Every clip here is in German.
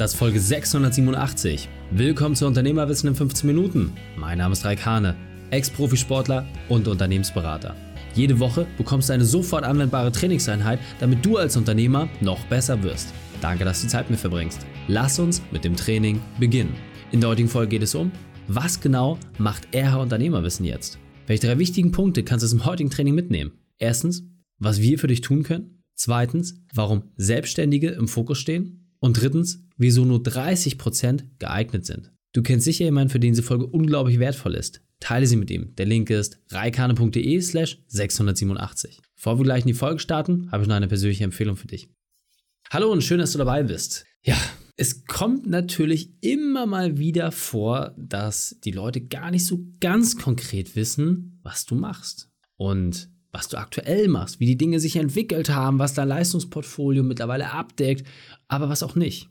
Das ist Folge 687. Willkommen zu Unternehmerwissen in 15 Minuten. Mein Name ist Raik Hane, Ex-Profisportler und Unternehmensberater. Jede Woche bekommst du eine sofort anwendbare Trainingseinheit, damit du als Unternehmer noch besser wirst. Danke, dass du Zeit mit mir verbringst. Lass uns mit dem Training beginnen. In der heutigen Folge geht es um, was genau macht RH Unternehmerwissen jetzt? Welche drei wichtigen Punkte kannst du aus dem heutigen Training mitnehmen? Erstens, was wir für dich tun können. Zweitens, warum Selbstständige im Fokus stehen. Und drittens, wieso nur 30% geeignet sind. Du kennst sicher jemanden, für den diese Folge unglaublich wertvoll ist. Teile sie mit ihm. Der Link ist reikane.de slash 687. Bevor wir gleich in die Folge starten, habe ich noch eine persönliche Empfehlung für dich. Hallo und schön, dass du dabei bist. Ja, es kommt natürlich immer mal wieder vor, dass die Leute gar nicht so ganz konkret wissen, was du machst. Und was du aktuell machst, wie die Dinge sich entwickelt haben, was dein Leistungsportfolio mittlerweile abdeckt, aber was auch nicht.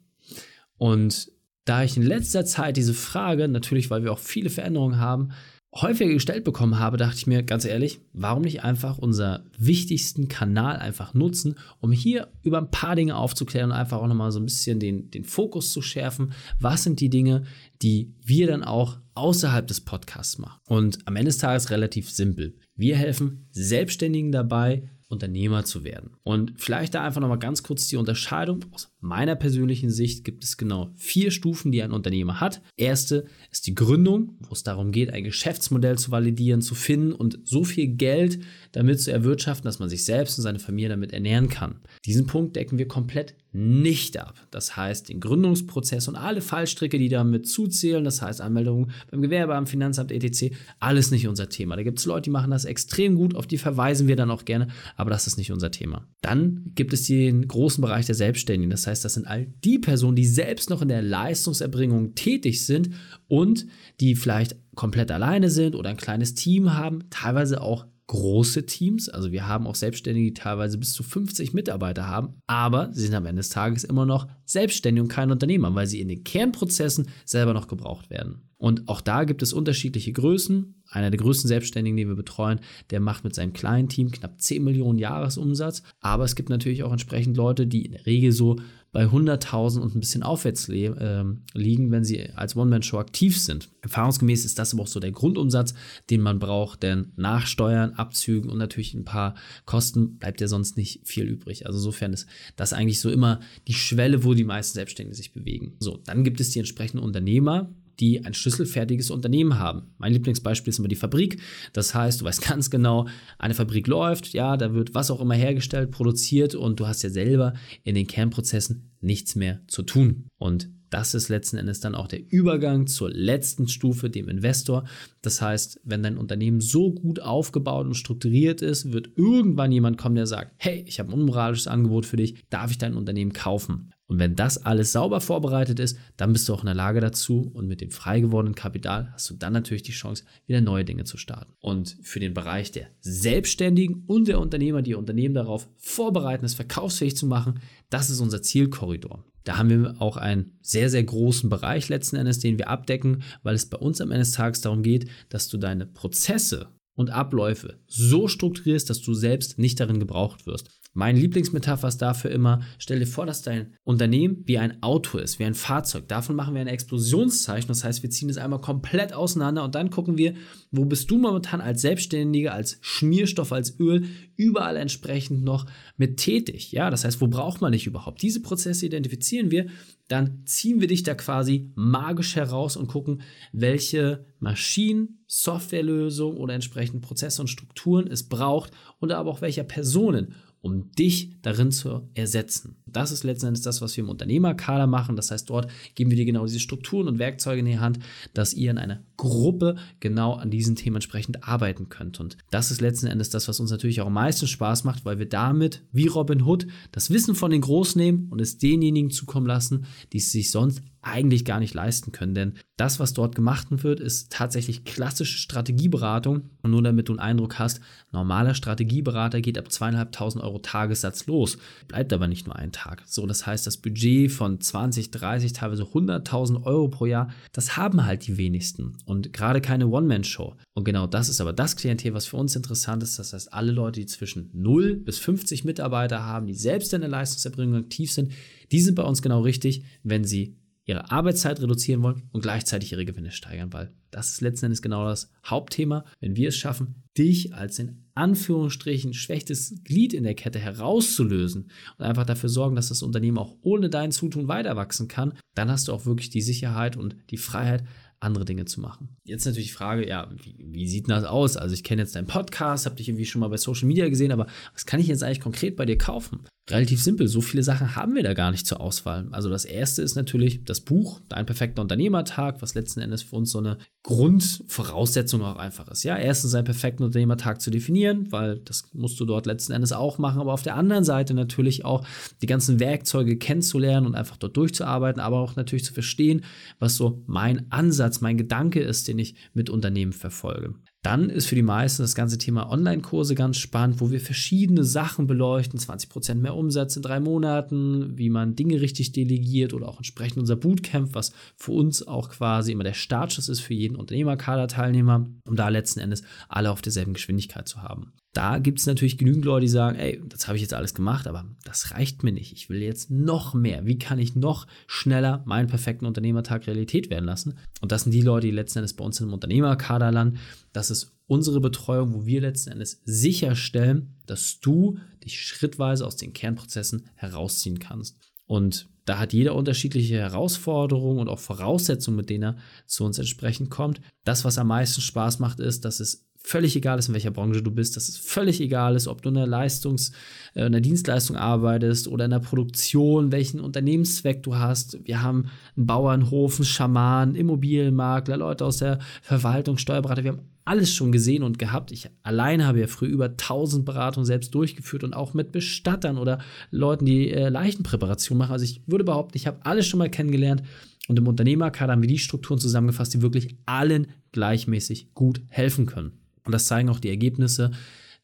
Und da ich in letzter Zeit diese Frage, natürlich weil wir auch viele Veränderungen haben, häufiger gestellt bekommen habe, dachte ich mir ganz ehrlich, warum nicht einfach unser wichtigsten Kanal einfach nutzen, um hier über ein paar Dinge aufzuklären und einfach auch nochmal so ein bisschen den, den Fokus zu schärfen. Was sind die Dinge, die wir dann auch außerhalb des Podcasts machen? Und am Ende des Tages relativ simpel. Wir helfen Selbstständigen dabei, Unternehmer zu werden. Und vielleicht da einfach nochmal ganz kurz die Unterscheidung. Aus meiner persönlichen Sicht gibt es genau vier Stufen, die ein Unternehmer hat. Erste ist die Gründung, wo es darum geht, ein Geschäftsmodell zu validieren, zu finden und so viel Geld damit zu erwirtschaften, dass man sich selbst und seine Familie damit ernähren kann. Diesen Punkt decken wir komplett nicht ab. Das heißt, den Gründungsprozess und alle Fallstricke, die damit zuzählen, das heißt Anmeldungen beim Gewerbeamt, Finanzamt, etc., alles nicht unser Thema. Da gibt es Leute, die machen das extrem gut, auf die verweisen wir dann auch gerne, aber das ist nicht unser Thema. Dann gibt es den großen Bereich der Selbstständigen. Das heißt, das sind all die Personen, die selbst noch in der Leistungserbringung tätig sind und die vielleicht komplett alleine sind oder ein kleines Team haben, teilweise auch große Teams. Also wir haben auch Selbstständige, die teilweise bis zu 50 Mitarbeiter haben, aber sie sind am Ende des Tages immer noch selbstständig und kein Unternehmer, weil sie in den Kernprozessen selber noch gebraucht werden. Und auch da gibt es unterschiedliche Größen. Einer der größten Selbstständigen, den wir betreuen, der macht mit seinem kleinen Team knapp 10 Millionen Jahresumsatz. Aber es gibt natürlich auch entsprechend Leute, die in der Regel so bei 100.000 und ein bisschen aufwärts äh, liegen, wenn sie als One-Man-Show aktiv sind. Erfahrungsgemäß ist das aber auch so der Grundumsatz, den man braucht, denn nach Steuern, Abzügen und natürlich ein paar Kosten bleibt ja sonst nicht viel übrig. Also insofern ist das eigentlich so immer die Schwelle, wo die meisten Selbstständigen sich bewegen. So, dann gibt es die entsprechenden Unternehmer, die ein schlüsselfertiges Unternehmen haben. Mein Lieblingsbeispiel ist immer die Fabrik. Das heißt, du weißt ganz genau, eine Fabrik läuft, ja, da wird was auch immer hergestellt, produziert und du hast ja selber in den Kernprozessen nichts mehr zu tun. Und das ist letzten Endes dann auch der Übergang zur letzten Stufe, dem Investor. Das heißt, wenn dein Unternehmen so gut aufgebaut und strukturiert ist, wird irgendwann jemand kommen, der sagt, hey, ich habe ein unmoralisches Angebot für dich, darf ich dein Unternehmen kaufen? Und wenn das alles sauber vorbereitet ist, dann bist du auch in der Lage dazu und mit dem frei gewordenen Kapital hast du dann natürlich die Chance, wieder neue Dinge zu starten. Und für den Bereich der Selbstständigen und der Unternehmer, die ihr Unternehmen darauf vorbereiten, es verkaufsfähig zu machen, das ist unser Zielkorridor. Da haben wir auch einen sehr, sehr großen Bereich letzten Endes, den wir abdecken, weil es bei uns am Ende des Tages darum geht, dass du deine Prozesse und Abläufe so strukturierst, dass du selbst nicht darin gebraucht wirst. Mein Lieblingsmetapher ist dafür immer, stell dir vor, dass dein Unternehmen wie ein Auto ist, wie ein Fahrzeug. Davon machen wir ein Explosionszeichen. Das heißt, wir ziehen es einmal komplett auseinander und dann gucken wir, wo bist du momentan als Selbstständiger, als Schmierstoff, als Öl, überall entsprechend noch mit tätig. Ja, das heißt, wo braucht man dich überhaupt? Diese Prozesse identifizieren wir, dann ziehen wir dich da quasi magisch heraus und gucken, welche Maschinen, Softwarelösungen oder entsprechend Prozesse und Strukturen es braucht und aber auch welcher Personen um dich darin zu ersetzen. Das ist letzten Endes das, was wir im Unternehmerkader machen. Das heißt, dort geben wir dir genau diese Strukturen und Werkzeuge in die Hand, dass ihr in einer Gruppe genau an diesen Themen entsprechend arbeiten könnt. Und das ist letzten Endes das, was uns natürlich auch am meisten Spaß macht, weil wir damit, wie Robin Hood, das Wissen von den Großen nehmen und es denjenigen zukommen lassen, die es sich sonst eigentlich gar nicht leisten können. Denn das, was dort gemacht wird, ist tatsächlich klassische Strategieberatung. Und nur damit du einen Eindruck hast, normaler Strategieberater geht ab zweieinhalbtausend Euro Tagessatz los. Bleibt aber nicht nur ein Tag. So, das heißt, das Budget von 20, 30, teilweise 100.000 Euro pro Jahr, das haben halt die wenigsten. Und gerade keine One-Man-Show. Und genau das ist aber das Klientel, was für uns interessant ist. Das heißt, alle Leute, die zwischen 0 bis 50 Mitarbeiter haben, die selbst in der Leistungserbringung aktiv sind, die sind bei uns genau richtig, wenn sie ihre Arbeitszeit reduzieren wollen und gleichzeitig ihre Gewinne steigern, weil das ist letzten Endes genau das Hauptthema. Wenn wir es schaffen, dich als in Anführungsstrichen schwächstes Glied in der Kette herauszulösen und einfach dafür sorgen, dass das Unternehmen auch ohne dein Zutun weiter wachsen kann, dann hast du auch wirklich die Sicherheit und die Freiheit, andere Dinge zu machen. Jetzt natürlich die Frage, ja, wie, wie sieht das aus? Also ich kenne jetzt deinen Podcast, habe dich irgendwie schon mal bei Social Media gesehen, aber was kann ich jetzt eigentlich konkret bei dir kaufen? Relativ simpel, so viele Sachen haben wir da gar nicht zur Auswahl. Also das erste ist natürlich das Buch, Dein perfekter Unternehmertag, was letzten Endes für uns so eine Grundvoraussetzung auch einfach ist. Ja, erstens einen perfekten Unternehmertag zu definieren, weil das musst du dort letzten Endes auch machen, aber auf der anderen Seite natürlich auch die ganzen Werkzeuge kennenzulernen und einfach dort durchzuarbeiten, aber auch natürlich zu verstehen, was so mein Ansatz, mein Gedanke ist, den ich mit Unternehmen verfolge. Dann ist für die meisten das ganze Thema Online-Kurse ganz spannend, wo wir verschiedene Sachen beleuchten, 20% mehr Umsatz in drei Monaten, wie man Dinge richtig delegiert oder auch entsprechend unser Bootcamp, was für uns auch quasi immer der Startschuss ist für jeden Unternehmerkader-Teilnehmer, um da letzten Endes alle auf derselben Geschwindigkeit zu haben. Da gibt es natürlich genügend Leute, die sagen, ey, das habe ich jetzt alles gemacht, aber das reicht mir nicht. Ich will jetzt noch mehr. Wie kann ich noch schneller meinen perfekten Unternehmertag Realität werden lassen? Und das sind die Leute, die letzten Endes bei uns im Unternehmerkader landen. Das ist unsere Betreuung, wo wir letzten Endes sicherstellen, dass du dich schrittweise aus den Kernprozessen herausziehen kannst. Und da hat jeder unterschiedliche Herausforderungen und auch Voraussetzungen, mit denen er zu uns entsprechend kommt. Das, was am meisten Spaß macht, ist, dass es völlig egal ist, in welcher Branche du bist, dass es völlig egal ist, ob du in einer Leistungs-, äh, in einer Dienstleistung arbeitest oder in der Produktion, welchen Unternehmenszweck du hast. Wir haben einen Bauernhof, einen Schaman, Immobilienmakler, Leute aus der Verwaltung, Steuerberater, wir haben alles schon gesehen und gehabt. Ich alleine habe ja früher über 1000 Beratungen selbst durchgeführt und auch mit Bestattern oder Leuten, die äh, Leichenpräparation machen. Also ich würde behaupten, ich habe alles schon mal kennengelernt und im Unternehmerkader haben wir die Strukturen zusammengefasst, die wirklich allen gleichmäßig gut helfen können. Und das zeigen auch die Ergebnisse.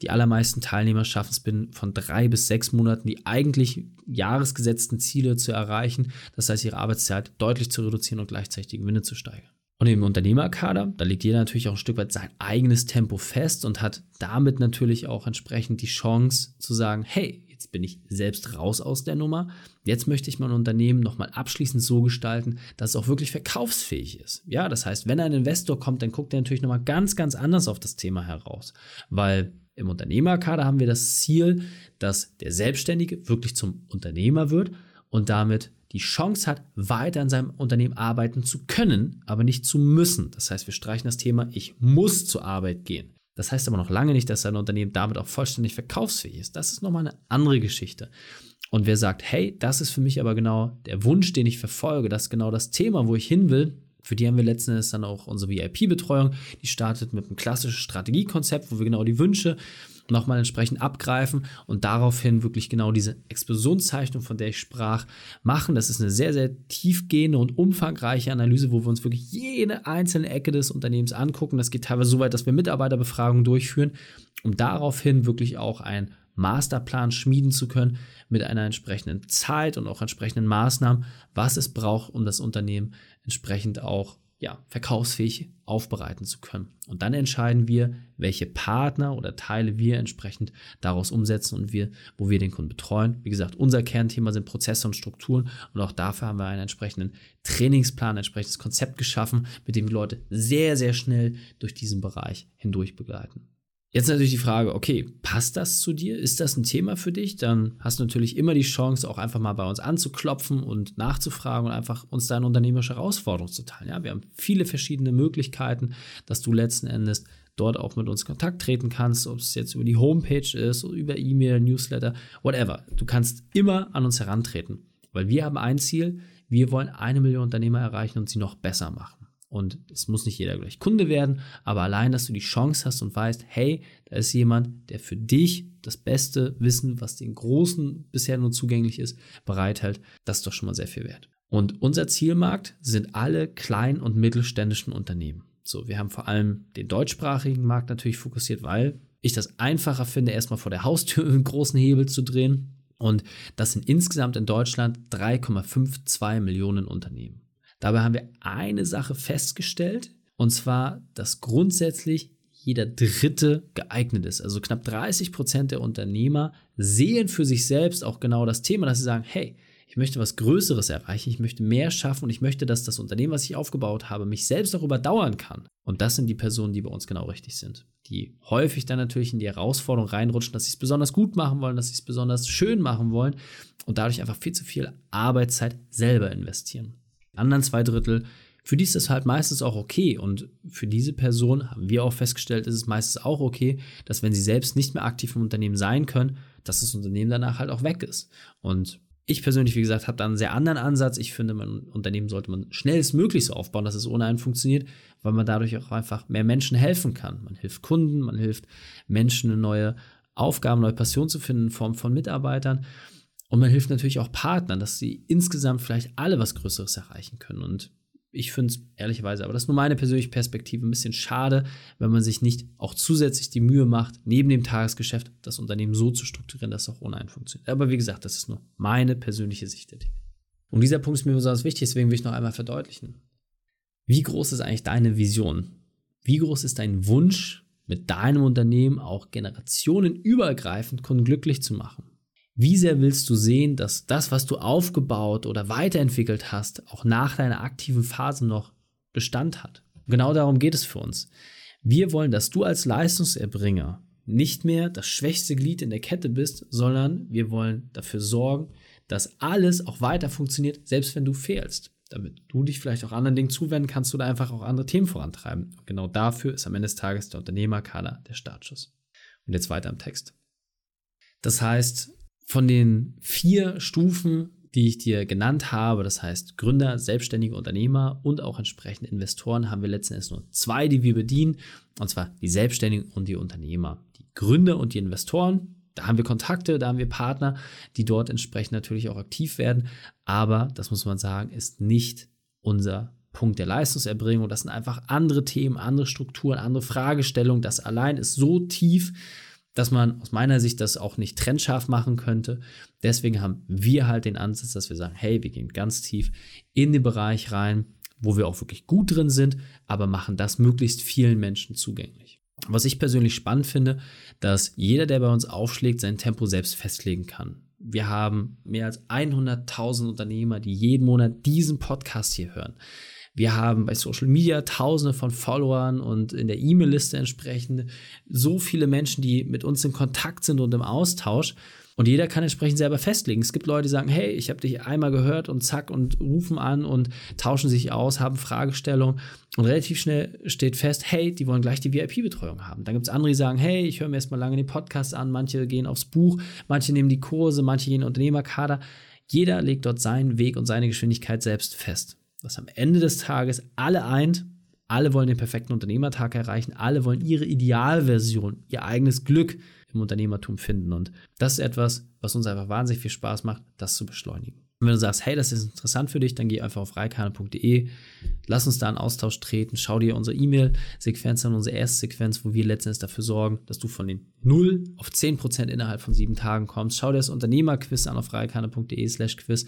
Die allermeisten Teilnehmer schaffen es binnen von drei bis sechs Monaten, die eigentlich jahresgesetzten Ziele zu erreichen. Das heißt, ihre Arbeitszeit deutlich zu reduzieren und gleichzeitig die Gewinne zu steigern. Und im Unternehmerkader, da legt jeder natürlich auch ein Stück weit sein eigenes Tempo fest und hat damit natürlich auch entsprechend die Chance zu sagen, hey, jetzt bin ich selbst raus aus der Nummer. Jetzt möchte ich mein Unternehmen nochmal abschließend so gestalten, dass es auch wirklich verkaufsfähig ist. Ja, das heißt, wenn ein Investor kommt, dann guckt er natürlich nochmal ganz, ganz anders auf das Thema heraus. Weil im Unternehmerkader haben wir das Ziel, dass der Selbstständige wirklich zum Unternehmer wird und damit die Chance hat, weiter in seinem Unternehmen arbeiten zu können, aber nicht zu müssen. Das heißt, wir streichen das Thema, ich muss zur Arbeit gehen. Das heißt aber noch lange nicht, dass sein Unternehmen damit auch vollständig verkaufsfähig ist. Das ist nochmal eine andere Geschichte. Und wer sagt, hey, das ist für mich aber genau der Wunsch, den ich verfolge, das ist genau das Thema, wo ich hin will, für die haben wir letzten Endes dann auch unsere VIP-Betreuung. Die startet mit einem klassischen Strategiekonzept, wo wir genau die Wünsche nochmal entsprechend abgreifen und daraufhin wirklich genau diese Explosionszeichnung, von der ich sprach, machen. Das ist eine sehr, sehr tiefgehende und umfangreiche Analyse, wo wir uns wirklich jede einzelne Ecke des Unternehmens angucken. Das geht teilweise so weit, dass wir Mitarbeiterbefragungen durchführen, um daraufhin wirklich auch ein Masterplan schmieden zu können mit einer entsprechenden Zeit und auch entsprechenden Maßnahmen, was es braucht, um das Unternehmen entsprechend auch ja, verkaufsfähig aufbereiten zu können. Und dann entscheiden wir, welche Partner oder Teile wir entsprechend daraus umsetzen und wir, wo wir den Kunden betreuen. Wie gesagt, unser Kernthema sind Prozesse und Strukturen und auch dafür haben wir einen entsprechenden Trainingsplan, ein entsprechendes Konzept geschaffen, mit dem wir Leute sehr, sehr schnell durch diesen Bereich hindurch begleiten. Jetzt natürlich die Frage, okay, passt das zu dir? Ist das ein Thema für dich? Dann hast du natürlich immer die Chance, auch einfach mal bei uns anzuklopfen und nachzufragen und einfach uns deine unternehmerische Herausforderung zu teilen. Ja, wir haben viele verschiedene Möglichkeiten, dass du letzten Endes dort auch mit uns in Kontakt treten kannst, ob es jetzt über die Homepage ist, oder über E-Mail, Newsletter, whatever. Du kannst immer an uns herantreten, weil wir haben ein Ziel, wir wollen eine Million Unternehmer erreichen und sie noch besser machen. Und es muss nicht jeder gleich Kunde werden, aber allein, dass du die Chance hast und weißt, hey, da ist jemand, der für dich das beste Wissen, was den Großen bisher nur zugänglich ist, bereithält, das ist doch schon mal sehr viel wert. Und unser Zielmarkt sind alle kleinen und mittelständischen Unternehmen. So, wir haben vor allem den deutschsprachigen Markt natürlich fokussiert, weil ich das einfacher finde, erstmal vor der Haustür einen großen Hebel zu drehen. Und das sind insgesamt in Deutschland 3,52 Millionen Unternehmen. Dabei haben wir eine Sache festgestellt, und zwar, dass grundsätzlich jeder Dritte geeignet ist. Also knapp 30 Prozent der Unternehmer sehen für sich selbst auch genau das Thema, dass sie sagen, hey, ich möchte was Größeres erreichen, ich möchte mehr schaffen und ich möchte, dass das Unternehmen, was ich aufgebaut habe, mich selbst auch überdauern kann. Und das sind die Personen, die bei uns genau richtig sind. Die häufig dann natürlich in die Herausforderung reinrutschen, dass sie es besonders gut machen wollen, dass sie es besonders schön machen wollen und dadurch einfach viel zu viel Arbeitszeit selber investieren. Die anderen zwei Drittel, für die ist das halt meistens auch okay. Und für diese Person haben wir auch festgestellt, ist es meistens auch okay, dass wenn sie selbst nicht mehr aktiv im Unternehmen sein können, dass das Unternehmen danach halt auch weg ist. Und ich persönlich, wie gesagt, habe da einen sehr anderen Ansatz. Ich finde, ein Unternehmen sollte man schnellstmöglich so aufbauen, dass es ohne einen funktioniert, weil man dadurch auch einfach mehr Menschen helfen kann. Man hilft Kunden, man hilft Menschen, eine neue Aufgaben, neue Passion zu finden in Form von Mitarbeitern. Und man hilft natürlich auch Partnern, dass sie insgesamt vielleicht alle was Größeres erreichen können. Und ich finde es ehrlicherweise, aber das ist nur meine persönliche Perspektive, ein bisschen schade, wenn man sich nicht auch zusätzlich die Mühe macht, neben dem Tagesgeschäft das Unternehmen so zu strukturieren, dass es auch ohne einen funktioniert. Aber wie gesagt, das ist nur meine persönliche Sicht der Dinge. Und dieser Punkt ist mir besonders wichtig, deswegen will ich noch einmal verdeutlichen. Wie groß ist eigentlich deine Vision? Wie groß ist dein Wunsch, mit deinem Unternehmen auch generationenübergreifend glücklich zu machen? Wie sehr willst du sehen, dass das, was du aufgebaut oder weiterentwickelt hast, auch nach deiner aktiven Phase noch Bestand hat? genau darum geht es für uns. Wir wollen, dass du als Leistungserbringer nicht mehr das schwächste Glied in der Kette bist, sondern wir wollen dafür sorgen, dass alles auch weiter funktioniert, selbst wenn du fehlst. Damit du dich vielleicht auch anderen Dingen zuwenden kannst oder einfach auch andere Themen vorantreiben. Und genau dafür ist am Ende des Tages der Unternehmerkader der Startschuss. Und jetzt weiter im Text. Das heißt, von den vier Stufen, die ich dir genannt habe, das heißt Gründer, selbstständige Unternehmer und auch entsprechende Investoren, haben wir letzten Endes nur zwei, die wir bedienen, und zwar die Selbstständigen und die Unternehmer. Die Gründer und die Investoren, da haben wir Kontakte, da haben wir Partner, die dort entsprechend natürlich auch aktiv werden, aber das muss man sagen, ist nicht unser Punkt der Leistungserbringung. Das sind einfach andere Themen, andere Strukturen, andere Fragestellungen. Das allein ist so tief, dass man aus meiner Sicht das auch nicht trennscharf machen könnte. Deswegen haben wir halt den Ansatz, dass wir sagen, hey, wir gehen ganz tief in den Bereich rein, wo wir auch wirklich gut drin sind, aber machen das möglichst vielen Menschen zugänglich. Was ich persönlich spannend finde, dass jeder, der bei uns aufschlägt, sein Tempo selbst festlegen kann. Wir haben mehr als 100.000 Unternehmer, die jeden Monat diesen Podcast hier hören. Wir haben bei Social Media tausende von Followern und in der E-Mail-Liste entsprechend so viele Menschen, die mit uns in Kontakt sind und im Austausch. Und jeder kann entsprechend selber festlegen. Es gibt Leute, die sagen, hey, ich habe dich einmal gehört und zack und rufen an und tauschen sich aus, haben Fragestellungen und relativ schnell steht fest, hey, die wollen gleich die VIP-Betreuung haben. Dann gibt es andere, die sagen, hey, ich höre mir erstmal lange den Podcast an, manche gehen aufs Buch, manche nehmen die Kurse, manche gehen in den Unternehmerkader. Jeder legt dort seinen Weg und seine Geschwindigkeit selbst fest was am Ende des Tages alle eint. Alle wollen den perfekten Unternehmertag erreichen. Alle wollen ihre Idealversion, ihr eigenes Glück im Unternehmertum finden. Und das ist etwas, was uns einfach wahnsinnig viel Spaß macht, das zu beschleunigen. Und wenn du sagst, hey, das ist interessant für dich, dann geh einfach auf reikane.de, lass uns da einen Austausch treten, schau dir unsere E-Mail-Sequenz an, unsere erste Sequenz, wo wir letztendlich dafür sorgen, dass du von den 0 auf 10% innerhalb von sieben Tagen kommst. Schau dir das Unternehmerquiz an auf reikane.de slash quiz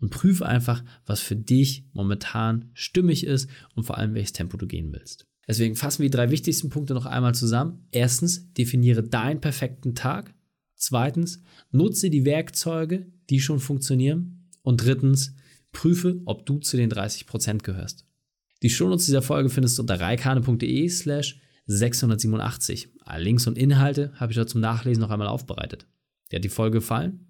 und prüfe einfach, was für dich momentan stimmig ist und vor allem welches Tempo du gehen willst. Deswegen fassen wir die drei wichtigsten Punkte noch einmal zusammen. Erstens, definiere deinen perfekten Tag. Zweitens, nutze die Werkzeuge, die schon funktionieren. Und drittens, prüfe, ob du zu den 30% gehörst. Die Shownotes dieser Folge findest du unter reikane.de slash 687. Alle Links und Inhalte habe ich dort zum Nachlesen noch einmal aufbereitet. Dir hat die Folge gefallen?